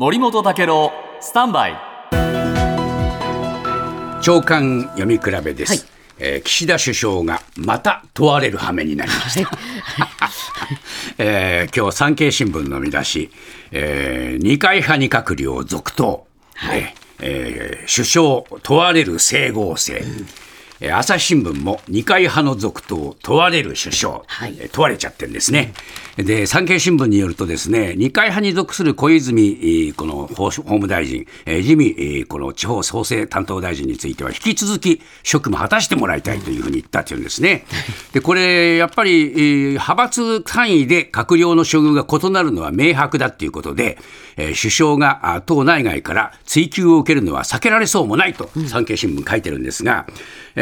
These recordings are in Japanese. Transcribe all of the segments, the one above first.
森本武郎スタンバイ。長官読み比べです、はい。えー岸田首相がまた問われる羽目になりました、えー今日産経新聞の見出し、えー二階派に閣僚続投、えーえー首相問われる整合性、えー朝日新聞も二階派の続投問われる首相、はいえー問われちゃってるんですね。で産経新聞によるとですね二階派に属する小泉えーこの法法務大臣、えー自民えーこの地方創生担当大臣については引き続き職務果たしてもらいたいというふうに言ったというんですね。でこれやっぱり、えー派閥単位で閣僚の処遇が異なるのは明白だっていうことで、えー首相があ党内外から追及を受けるのは避けられそうもないと産経新聞書いてるんですが、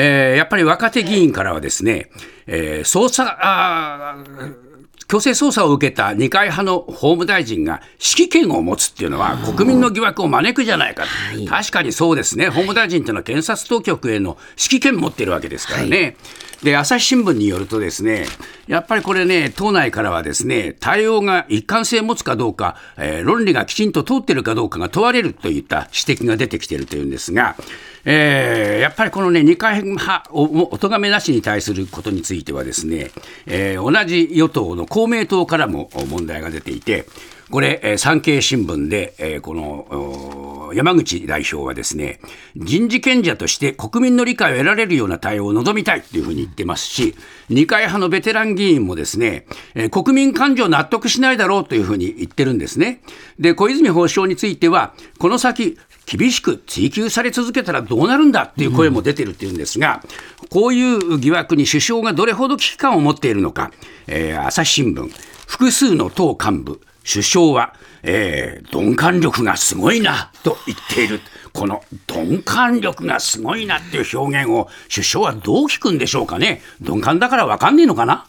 えーやっぱり若手議員からはですね、えー捜査あー強制捜査を受けた二階派の法務大臣が指揮権を持つっていうのは国民の疑惑を招くじゃないか、確かにそうですね、法務大臣というのは検察当局への指揮権を持っているわけですからね。で朝日新聞によるとですねやっぱりこれね党内からはですね対応が一貫性を持つかどうか、えー論理がきちんと通っているかどうかが問われるといった指摘が出てきているというんですが、えーやっぱりこのね二階派おお咎めなしに対することについてはですね、えー同じ与党の公明党からも問題が出ていてこれ、えー産経新聞で、えーこの山口代表はですね人事権者として国民の理解を得られるような対応を望みたいというふうに言ってますし二階派のベテラン議員もですね、えー国民感情納得しないだろうというふうに言ってるんですね。で小泉法相についてはこの先厳しく追及され続けたらどうなるんだっていう声も出てるっていうんですが、こういう疑惑に首相がどれほど危機感を持っているのか、えー朝日新聞、複数の党幹部、首相は、えー鈍感力がすごいなと言っている。この鈍感力がすごいなっていう表現を首相はどう聞くんでしょうかね。鈍感だから分かんねえのかな